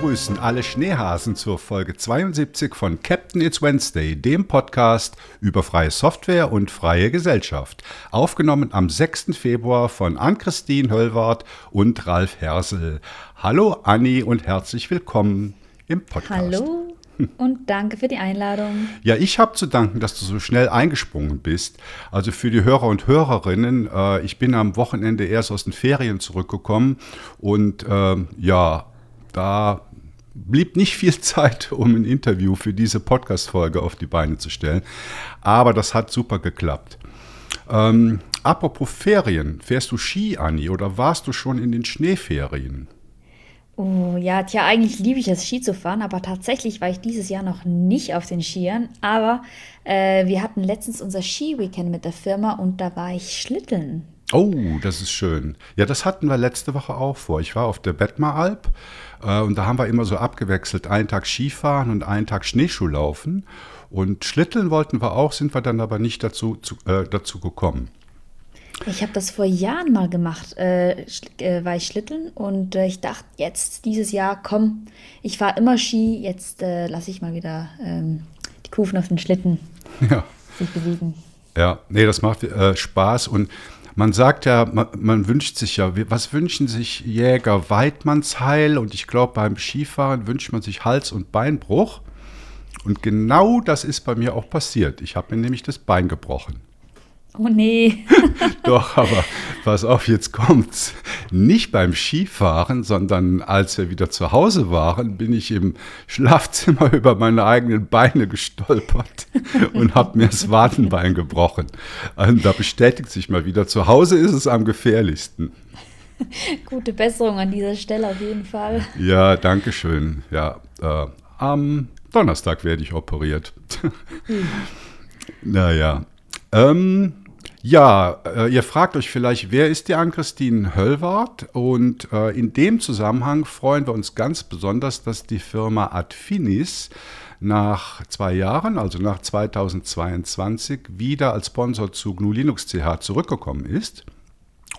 begrüßen alle Schneehasen zur Folge 72 von Captain It's Wednesday, dem Podcast über freie Software und freie Gesellschaft. Aufgenommen am 6. Februar von Ann-Christine Höllwart und Ralf Hersel. Hallo Anni und herzlich willkommen im Podcast. Hallo und danke für die Einladung. Ja, ich habe zu danken, dass du so schnell eingesprungen bist. Also für die Hörer und Hörerinnen, äh, ich bin am Wochenende erst aus den Ferien zurückgekommen und äh, ja, da blieb nicht viel Zeit, um ein Interview für diese Podcast-Folge auf die Beine zu stellen. Aber das hat super geklappt. Ähm, apropos Ferien, fährst du Ski, Anni, oder warst du schon in den Schneeferien? Oh ja, tja, eigentlich liebe ich es, Ski zu fahren, aber tatsächlich war ich dieses Jahr noch nicht auf den Skiern. Aber äh, wir hatten letztens unser Ski-Weekend mit der Firma und da war ich Schlitteln. Oh, das ist schön. Ja, das hatten wir letzte Woche auch vor. Ich war auf der Bettmeralp äh, und da haben wir immer so abgewechselt, einen Tag Skifahren und einen Tag Schneeschuhlaufen. Und Schlitteln wollten wir auch, sind wir dann aber nicht dazu, zu, äh, dazu gekommen. Ich habe das vor Jahren mal gemacht, äh, äh, war ich Schlitteln und äh, ich dachte jetzt dieses Jahr, komm, ich fahre immer Ski, jetzt äh, lasse ich mal wieder ähm, die Kufen auf den Schlitten ja. sich bewegen. Ja, nee, das macht äh, Spaß und man sagt ja, man, man, wünscht sich ja, was wünschen sich Jäger? Weidmannsheil und ich glaube beim Skifahren wünscht man sich Hals- und Beinbruch und genau das ist bei mir auch passiert. Ich habe mir nämlich das Bein gebrochen. Oh nee. Doch, aber pass auf, jetzt kommt's. Nicht beim Skifahren, sondern als wir wieder zu Hause waren, bin ich im Schlafzimmer über meine eigenen Beine gestolpert und habe mir das Wadenbein gebrochen. Und da bestätigt sich mal wieder, zu Hause ist es am gefährlichsten. Gute Besserung an dieser Stelle auf jeden Fall. Ja, danke schön. Ja, äh, am Donnerstag werde ich operiert. Hm. Naja. Ähm, ja, äh, ihr fragt euch vielleicht, wer ist die Ann-Christine Höllwart? Und äh, in dem Zusammenhang freuen wir uns ganz besonders, dass die Firma Adfinis nach zwei Jahren, also nach 2022, wieder als Sponsor zu GNU Linux CH zurückgekommen ist.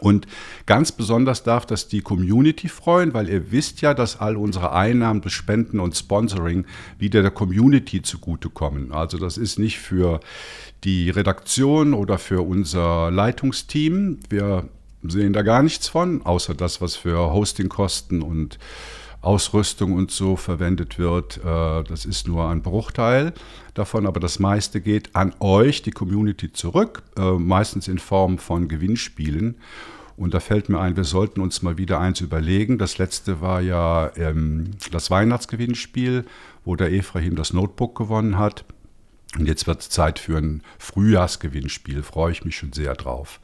Und ganz besonders darf das die Community freuen, weil ihr wisst ja, dass all unsere Einnahmen durch Spenden und Sponsoring wieder der Community zugutekommen. Also das ist nicht für die Redaktion oder für unser Leitungsteam. Wir sehen da gar nichts von, außer das, was für Hostingkosten und Ausrüstung und so verwendet wird. Äh, das ist nur ein Bruchteil davon, aber das meiste geht an euch, die Community, zurück, äh, meistens in Form von Gewinnspielen. Und da fällt mir ein, wir sollten uns mal wieder eins überlegen. Das letzte war ja ähm, das Weihnachtsgewinnspiel, wo der Ephraim das Notebook gewonnen hat. Und jetzt wird es Zeit für ein Frühjahrsgewinnspiel. Freue ich mich schon sehr drauf.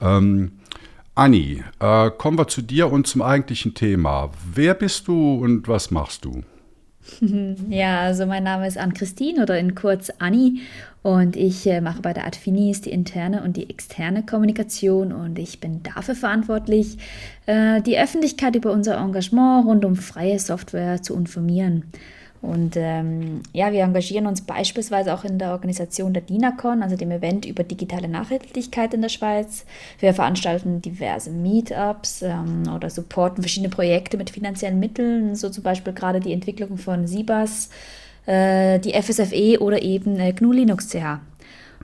Ähm, Anni, äh, kommen wir zu dir und zum eigentlichen Thema. Wer bist du und was machst du? Ja, also mein Name ist Ann-Christine oder in kurz Anni und ich äh, mache bei der Adfinis die interne und die externe Kommunikation und ich bin dafür verantwortlich, äh, die Öffentlichkeit über unser Engagement rund um freie Software zu informieren. Und ähm, ja, wir engagieren uns beispielsweise auch in der Organisation der DINACON, also dem Event über digitale Nachhaltigkeit in der Schweiz. Wir veranstalten diverse Meetups ähm, oder supporten verschiedene Projekte mit finanziellen Mitteln, so zum Beispiel gerade die Entwicklung von SIBAS, äh, die FSFE oder eben äh, GNU Linux CH.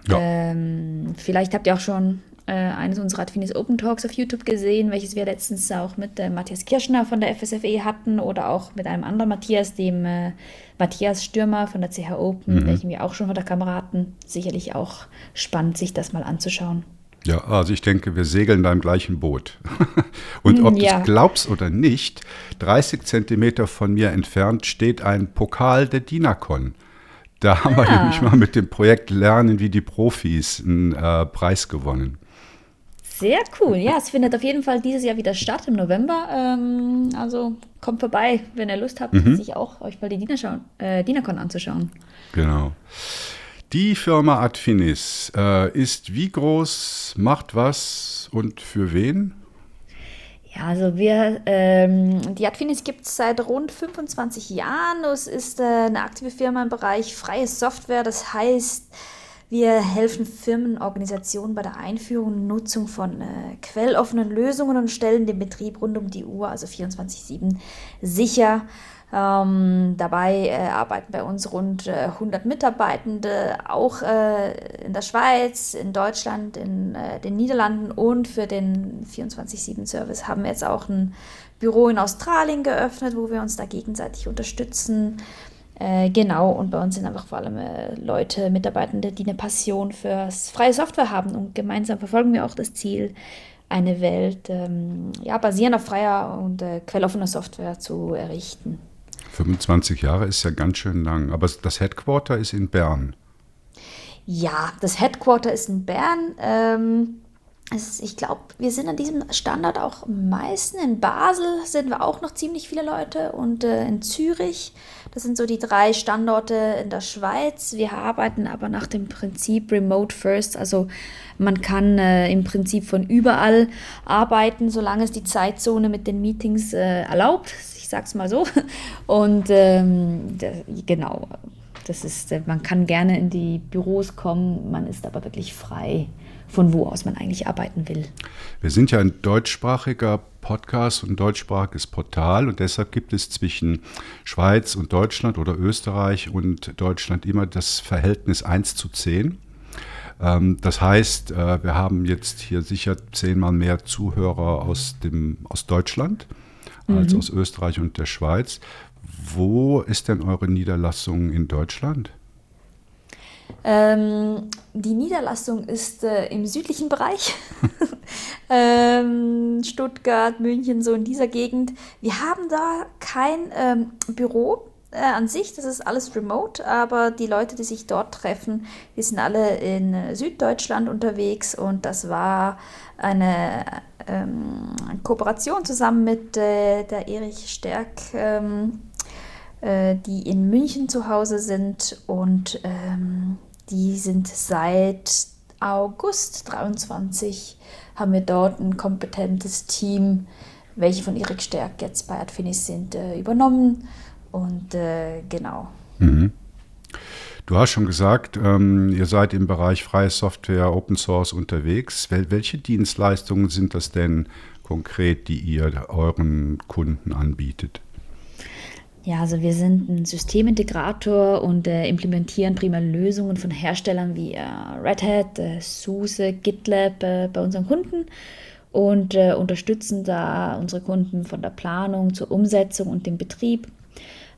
Ja. Ähm, vielleicht habt ihr auch schon äh, eines unserer Adfinis Open Talks auf YouTube gesehen, welches wir letztens auch mit äh, Matthias Kirschner von der FSFE hatten oder auch mit einem anderen Matthias, dem äh, Matthias Stürmer von der CH Open, mhm. welchen wir auch schon vor der Kamera hatten. Sicherlich auch spannend, sich das mal anzuschauen. Ja, also ich denke, wir segeln da im gleichen Boot. Und ob ja. du es glaubst oder nicht, 30 Zentimeter von mir entfernt steht ein Pokal der Dinacon. Da haben ah. wir nämlich mal mit dem Projekt Lernen wie die Profis einen äh, Preis gewonnen. Sehr cool. Ja, es findet auf jeden Fall dieses Jahr wieder statt im November. Ähm, also kommt vorbei, wenn ihr Lust habt, mhm. sich auch euch mal die DINACON äh, anzuschauen. Genau. Die Firma Adfinis äh, ist wie groß, macht was und für wen? Ja, also wir, ähm, die Adfinis gibt es seit rund 25 Jahren. Es ist äh, eine aktive Firma im Bereich freie Software. Das heißt, Wir helfen Firmen, Organisationen bei der Einführung und Nutzung von äh, quelloffenen Lösungen und stellen den Betrieb rund um die Uhr, also 24-7, sicher. Ähm, dabei äh, arbeiten bei uns rund äh, 100 Mitarbeitende, auch äh, in der Schweiz, in Deutschland, in äh, den Niederlanden und für den 24-7-Service haben wir jetzt auch ein Büro in Australien geöffnet, wo wir uns da gegenseitig unterstützen. Äh, genau, und bei uns sind einfach vor allem äh, Leute, Mitarbeitende, die eine Passion für freie Software haben und gemeinsam verfolgen wir auch das Ziel, eine Welt ähm, ja, basierend auf freier und äh, quelloffener Software zu errichten. 25 Jahre ist ja ganz schön lang, aber das Headquarter ist in Bern. Ja, das Headquarter ist in Bern. Ähm, ist, ich glaube, wir sind an diesem Standard auch am meisten. In Basel sind wir auch noch ziemlich viele Leute und äh, in Zürich. Das sind so die drei Standorte in der Schweiz. Wir arbeiten aber nach dem Prinzip Remote First. Also man kann äh, im Prinzip von überall arbeiten, solange es die Zeitzone mit den Meetings äh, erlaubt. Ich sage es mal so. Und ähm, genau, das ist, äh, man kann gerne in die Büros kommen, man ist aber wirklich frei von wo aus man eigentlich arbeiten will. Wir sind ja ein deutschsprachiger Podcast und deutschsprachiges Portal und deshalb gibt es zwischen Schweiz und Deutschland oder Österreich und Deutschland immer das Verhältnis 1 zu 10. Ähm, das heißt, äh, wir haben jetzt hier sicher zehnmal mehr Zuhörer aus, dem, aus Deutschland als mhm. aus Österreich und der Schweiz. Wo ist denn eure Niederlassung in Deutschland? Ähm, die Niederlassung ist äh, im südlichen Bereich, ähm, Stuttgart, München, so in dieser Gegend. Wir haben da kein ähm, Büro äh, an sich, das ist alles remote, aber die Leute, die sich dort treffen, die sind alle in äh, Süddeutschland unterwegs. Und das war eine ähm, Kooperation zusammen mit äh, der Erich Stärk ähm, äh, die in München zu Hause sind. Und ähm, die sind seit August 23 haben wir dort ein kompetentes Team, welche von Erik Stärk jetzt bei Adfinis sind, äh, übernommen und äh, genau. Mhm. Du hast schon gesagt, ähm, ihr seid im Bereich freie Software, Open Source unterwegs. Wel welche Dienstleistungen sind das denn konkret, die ihr euren Kunden anbietet? Ja, also wir sind ein Systemintegrator und äh, implementieren prima Lösungen von Herstellern wie äh, Red Hat, äh, SUSE, GitLab äh, bei unseren Kunden und äh, unterstützen da unsere Kunden von der Planung zur Umsetzung und dem Betrieb.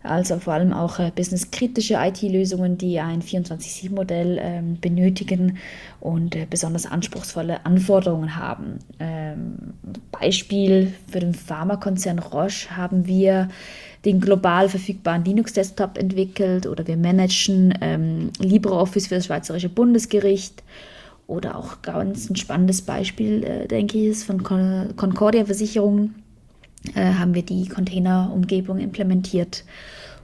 Also vor allem auch äh, businesskritische IT-Lösungen, die ein 24-7-Modell ähm, benötigen und besonders anspruchsvolle Anforderungen haben. Ähm, Beispiel für den Pharmakonzern Roche haben wir den global verfügbaren Linux-Desktop entwickelt oder wir managen ähm, LibreOffice für das Schweizerische Bundesgericht. Oder auch ganz ein spannendes Beispiel, äh, denke ich, ist von Con Concordia Versicherung, äh, haben wir die Containerumgebung implementiert.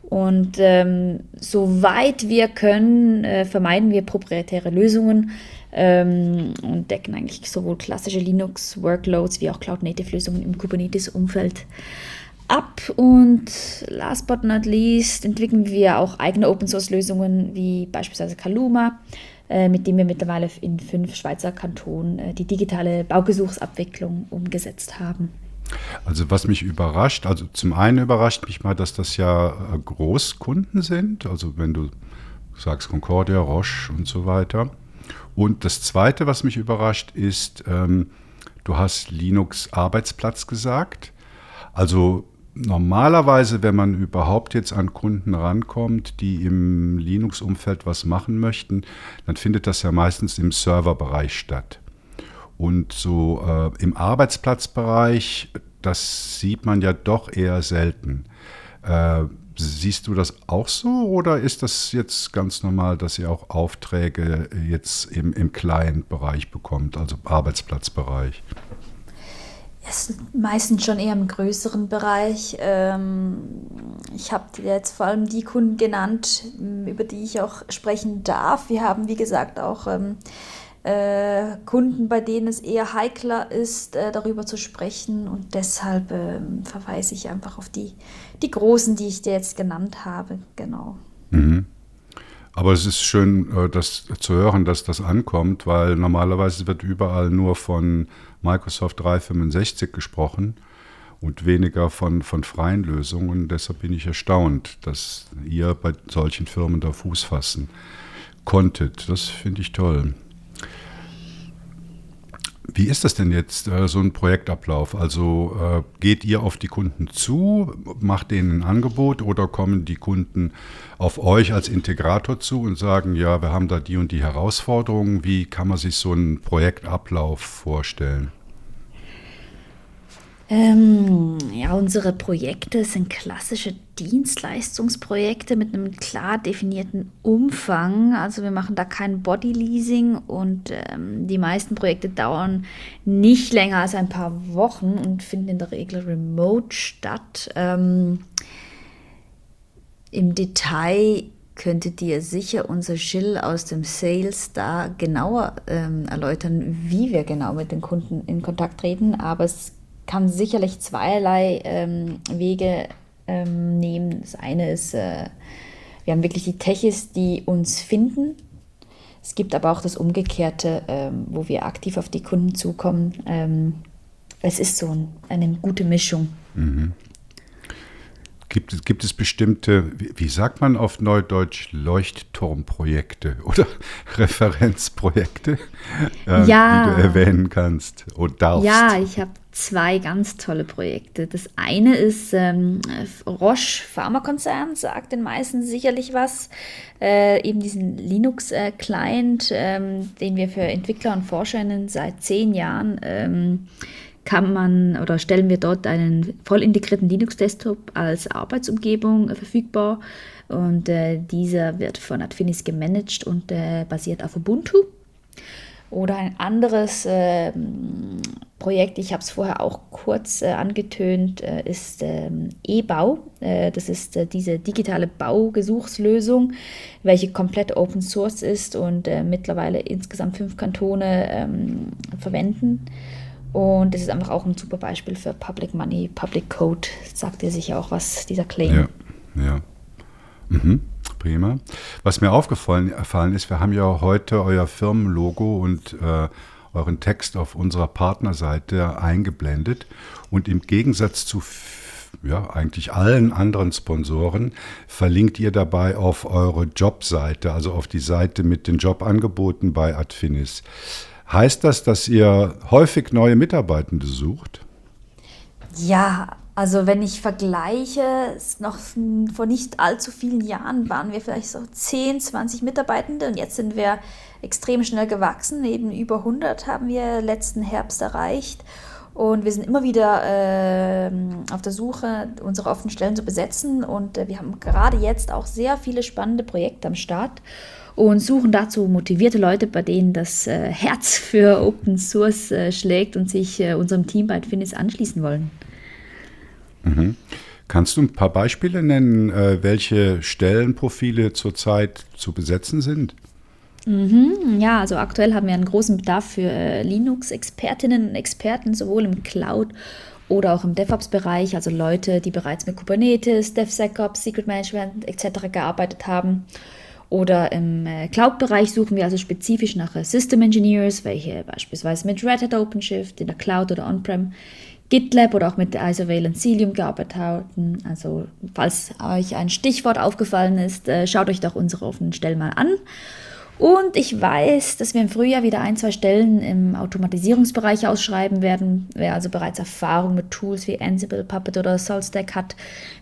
Und ähm, soweit wir können, äh, vermeiden wir proprietäre Lösungen ähm, und decken eigentlich sowohl klassische Linux-Workloads wie auch Cloud-Native-Lösungen im Kubernetes-Umfeld ab und last but not least entwickeln wir auch eigene Open Source Lösungen wie beispielsweise Kaluma, äh, mit dem wir mittlerweile in fünf Schweizer Kantonen äh, die digitale Baugesuchsabwicklung umgesetzt haben. Also was mich überrascht, also zum einen überrascht mich mal, dass das ja äh, Großkunden sind, also wenn du sagst Concordia, Roche und so weiter. Und das zweite, was mich überrascht, ist, ähm, du hast Linux Arbeitsplatz gesagt. Also Normalerweise, wenn man überhaupt jetzt an Kunden rankommt, die im Linux-Umfeld was machen möchten, dann findet das ja meistens im Serverbereich statt. Und so äh, im Arbeitsplatzbereich, das sieht man ja doch eher selten. Äh, siehst du das auch so oder ist das jetzt ganz normal, dass ihr auch Aufträge jetzt im, im Client-Bereich bekommt, also Arbeitsplatzbereich? ist meistens schon eher im größeren Bereich. Ähm, ich habe jetzt vor allem die Kunden genannt, über die ich auch sprechen darf. Wir haben, wie gesagt, auch ähm, äh, Kunden, bei denen es eher heikler ist, äh, darüber zu sprechen. Und deshalb ähm, verweise ich einfach auf die, die großen, die ich dir jetzt genannt habe. Genau. Mhm. Aber es ist schön, äh, das zu hören, dass das ankommt, weil normalerweise wird überall nur von Microsoft 365 gesprochen und weniger von, von freien Lösungen. Deshalb bin ich erstaunt, dass ihr bei solchen Firmen da Fuß fassen konntet. Das finde ich toll. Wie ist das denn jetzt, äh, so ein Projektablauf? Also äh, geht ihr auf die Kunden zu, macht denen ein Angebot oder kommen die Kunden auf euch als Integrator zu und sagen, ja, wir haben da die und die Herausforderungen. Wie kann man sich so einen Projektablauf vorstellen? Ähm, ja, unsere Projekte sind klassische Dienstleistungsprojekte mit einem klar definierten Umfang. Also wir machen da kein Bodyleasing und ähm, die meisten Projekte dauern nicht länger als ein paar Wochen und finden in der Regel remote statt. Ähm, Im Detail könntet ihr sicher unser Jill aus dem Sales da genauer ähm, erläutern, wie wir genau mit den Kunden in Kontakt treten, aber es kann sicherlich zweierlei ähm, Wege ähm, nehmen. Das eine ist, äh, wir haben wirklich die Techis, die uns finden. Es gibt aber auch das Umgekehrte, ähm, wo wir aktiv auf die Kunden zukommen. Ähm, es ist so ein, eine gute Mischung. Mhm. Gibt, gibt es bestimmte, wie, sagt man auf Neudeutsch, Leuchtturmprojekte oder Referenzprojekte, äh, ja. die du erwähnen kannst oder darfst? Ja, ich habe zwei ganz tolle Projekte. Das eine ist ähm, Roche Pharmakonzern, sagt den meisten sicherlich was. Äh, eben diesen Linux-Client, äh, ähm, den wir für Entwickler und Forscherinnen seit zehn Jahren ähm, kann man oder stellen wir dort einen voll integrierten Linux-Desktop als Arbeitsumgebung äh, verfügbar. Und äh, dieser wird von Adfinis gemanagt und äh, basiert auf Ubuntu. Oder ein anderes äh, Projekt, ich habe es vorher auch kurz äh, angetönt, äh, ist ähm, E-Bau. Äh, das ist äh, diese digitale Baugesuchslösung, welche komplett Open Source ist und äh, mittlerweile insgesamt fünf Kantone ähm, verwenden. Und das ist einfach auch ein super Beispiel für Public Money, Public Code. Sagt ihr sicher auch was, dieser Claim. Ja, ja. Mhm. Prima. Was mir aufgefallen ist, wir haben ja heute euer Firmenlogo und äh, euren Text auf unserer Partnerseite eingeblendet. Und im Gegensatz zu ja, eigentlich allen anderen Sponsoren verlinkt ihr dabei auf eure Jobseite, also auf die Seite mit den Jobangeboten bei Adfinis. Heißt das, dass ihr häufig neue Mitarbeitende sucht? Ja, also wenn ich vergleiche, noch vor nicht allzu vielen Jahren waren wir vielleicht so 10, 20 Mitarbeitende und jetzt sind wir extrem schnell gewachsen. Eben über 100 haben wir letzten Herbst erreicht. Und wir sind immer wieder äh, auf der Suche, unsere offenen Stellen zu besetzen. Und äh, wir haben gerade jetzt auch sehr viele spannende Projekte am Start und suchen dazu motivierte Leute, bei denen das äh, Herz für Open Source äh, schlägt und sich äh, unserem Team bei Finis anschließen wollen. Kannst du ein paar Beispiele nennen, äh, welche Stellenprofile zurzeit zu besetzen sind? Mhm, ja, also aktuell haben wir einen großen Bedarf für äh, Linux-Expertinnen und Experten, sowohl im Cloud- oder auch im DevOps-Bereich, also Leute, die bereits mit Kubernetes, DevSecOps, Secret Management etc. gearbeitet haben. Oder im äh, Cloud-Bereich suchen wir also spezifisch nach System Engineers, welche beispielsweise mit Red Hat OpenShift in der Cloud oder On-Prem GitLab oder auch mit Isoveil und Cilium gearbeitet haben. Also falls euch ein Stichwort aufgefallen ist, äh, schaut euch doch unsere offenen Stellen mal an. Und ich weiß, dass wir im Frühjahr wieder ein, zwei Stellen im Automatisierungsbereich ausschreiben werden. Wer also bereits Erfahrung mit Tools wie Ansible, Puppet oder SaltStack hat,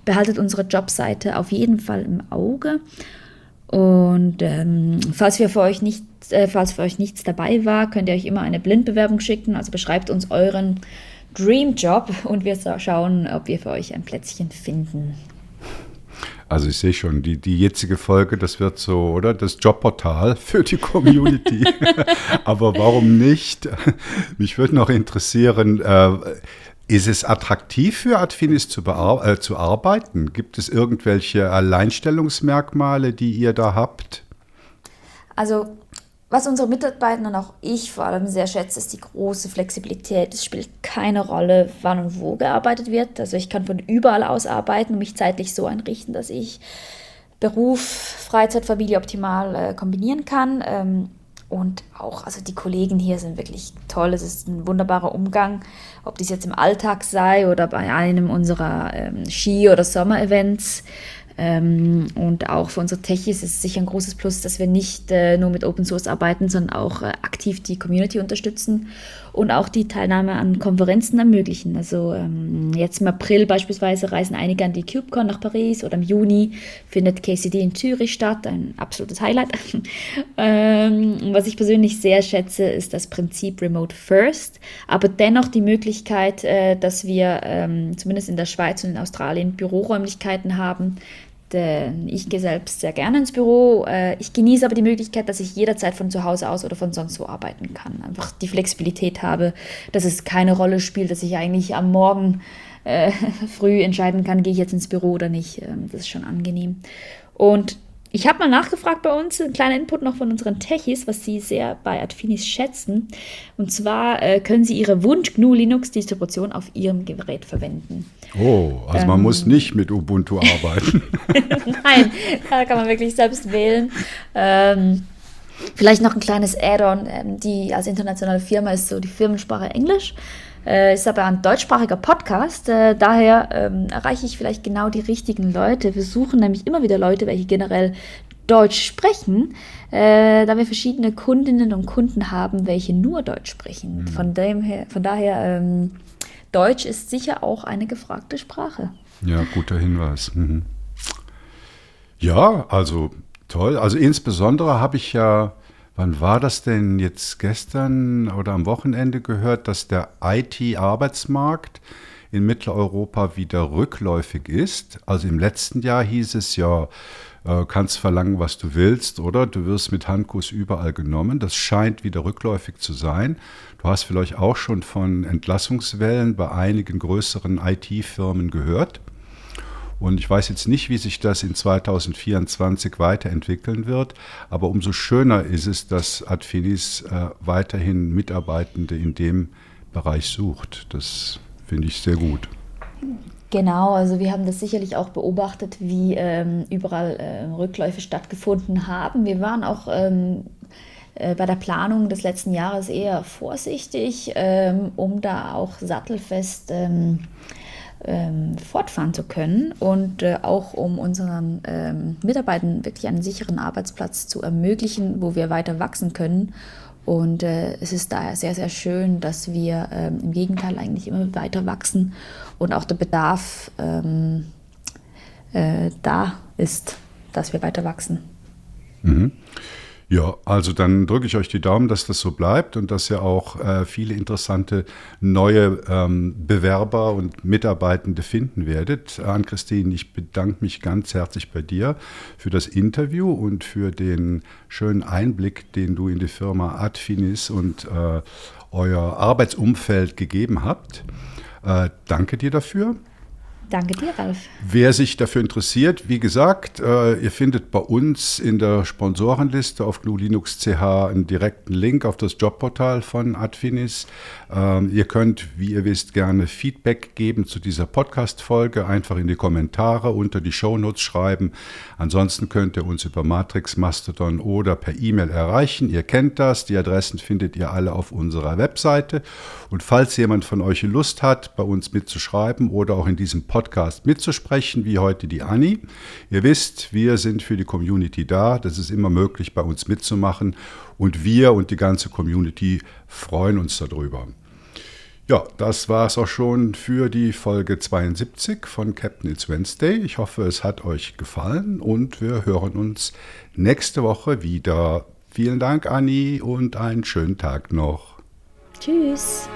behaltet unsere Jobseite auf jeden Fall im Auge. Und ähm, falls, wir für euch nicht, äh, falls für euch nichts dabei war, könnt ihr euch immer eine Blindbewerbung schicken. Also beschreibt uns euren Dream Job und wir schauen, ob wir für euch ein Plätzchen finden. Also ich sehe schon, die, die jetzige Folge, das wird so, oder? Das Jobportal für die Community. Aber warum nicht? Mich würde noch interessieren, äh, ist es attraktiv für Adfinis zu, äh, zu arbeiten? Gibt es irgendwelche Alleinstellungsmerkmale, die ihr da habt? Also was unsere Mitarbeiter und auch ich vor allem sehr schätze, ist die große Flexibilität. Es spielt keine Rolle, wann und wo gearbeitet wird. Also ich kann von überall aus arbeiten und mich zeitlich so einrichten, dass ich Beruf, Freizeit, Familie optimal äh, kombinieren kann. Ähm, und auch, also die Kollegen hier sind wirklich toll. Es ist ein wunderbarer Umgang, ob dies jetzt im Alltag sei oder bei einem unserer ähm, Ski- oder Sommerevents. Ähm, und auch für unsere Techies ist es sicher ein großes Plus, dass wir nicht äh, nur mit Open Source arbeiten, sondern auch äh, aktiv die Community unterstützen und auch die Teilnahme an Konferenzen ermöglichen. Also ähm, jetzt im April beispielsweise reisen einige an die KubeCon nach Paris oder im Juni findet KCD in Zürich statt, ein absolutes Highlight. ähm, was ich persönlich sehr schätze, ist das Prinzip Remote First, aber dennoch die Möglichkeit, äh, dass wir ähm, zumindest in der Schweiz und in Australien Büroräumlichkeiten haben, denn ich gehe selbst sehr gerne ins Büro. Äh, ich genieße aber die Möglichkeit, dass ich jederzeit von zu Hause aus oder von sonst wo arbeiten kann. Einfach die Flexibilität habe, dass es keine Rolle spielt, dass ich eigentlich am Morgen äh, früh entscheiden kann, gehe ich jetzt ins Büro oder nicht. Ähm, das ist schon angenehm. Und ich habe mal nachgefragt bei uns, ein kleiner Input noch von unseren Techies, was sie sehr bei Adfinis schätzen. Und zwar äh, können sie ihre Wunsch GNU Linux Distribution auf ihrem Gerät verwenden. Oh, also ähm, man muss nicht mit Ubuntu arbeiten. Nein, da kann man wirklich selbst wählen. Ähm, vielleicht noch ein kleines Add-on. Ähm, die als internationale Firma ist so die Firmensprache Englisch. Äh, ist aber ein deutschsprachiger Podcast, äh, daher ähm, erreiche ich vielleicht genau die richtigen Leute. Wir suchen nämlich immer wieder Leute, welche generell Deutsch sprechen, äh, da wir verschiedene Kundinnen und Kunden haben, welche nur Deutsch sprechen. Mhm. Von, dem her, von daher, ähm, Deutsch ist sicher auch eine gefragte Sprache. Ja, guter Hinweis. Mhm. Ja, also toll. Also insbesondere habe ich ja Wann war das denn jetzt gestern oder am Wochenende gehört, dass der IT-Arbeitsmarkt in Mitteleuropa wieder rückläufig ist? Also im letzten Jahr hieß es ja, äh, kannst verlangen, was du willst, oder? Du wirst mit Handkuss überall genommen. Das scheint wieder rückläufig zu sein. Du hast vielleicht auch schon von Entlassungswellen bei einigen größeren IT-Firmen gehört. Und ich weiß jetzt nicht, wie sich das in 2024 weiterentwickeln wird, aber umso schöner ist es, dass Adfinis äh, weiterhin Mitarbeitende in dem Bereich sucht. Das finde ich sehr gut. Genau, also wir haben das sicherlich auch beobachtet, wie ähm, überall äh, Rückläufe stattgefunden haben. Wir waren auch ähm, äh, bei der Planung des letzten Jahres eher vorsichtig, ähm, um da auch sattelfest ähm, fortfahren zu können und äh, auch um unseren ähm, Mitarbeitern wirklich einen sicheren Arbeitsplatz zu ermöglichen, wo wir weiter wachsen können. Und äh, es ist daher sehr, sehr schön, dass wir ähm, im Gegenteil eigentlich immer weiter wachsen und auch der Bedarf ähm, äh, da ist, dass wir weiter wachsen. Mhm. Ja, also dann drücke ich euch die Daumen, dass das so bleibt und dass ihr auch äh, viele interessante neue ähm, Bewerber und Mitarbeitende finden werdet. Ann-Christine, ich bedanke mich ganz herzlich bei dir für das Interview und für den schönen Einblick, den du in die Firma Adfinis und äh, euer Arbeitsumfeld gegeben habt. Äh, danke dir dafür. Danke dir, Ralf. Wer sich dafür interessiert, wie gesagt, äh, ihr findet bei uns in der Sponsorenliste auf GNU Linux CH einen direkten Link auf das Jobportal von Adfinis. Ähm, ihr könnt, wie ihr wisst, gerne Feedback geben zu dieser Podcast-Folge. Einfach in die Kommentare unter die Shownotes schreiben. Ansonsten könnt ihr uns über Matrix, Mastodon oder per E-Mail erreichen. Ihr kennt das. Die Adressen findet ihr alle auf unserer Webseite. Und falls jemand von euch Lust hat, bei uns mitzuschreiben oder auch in diesem Podcast Podcast mitzusprechen, wie heute die Anni. Ihr wisst, wir sind für die Community da. Das ist immer möglich, bei uns mitzumachen. Und wir und die ganze Community freuen uns darüber. Ja, das war es auch schon für die Folge 72 von Captain It's Wednesday. Ich hoffe, es hat euch gefallen und wir hören uns nächste Woche wieder. Vielen Dank, Anni, und einen schönen Tag noch. Tschüss.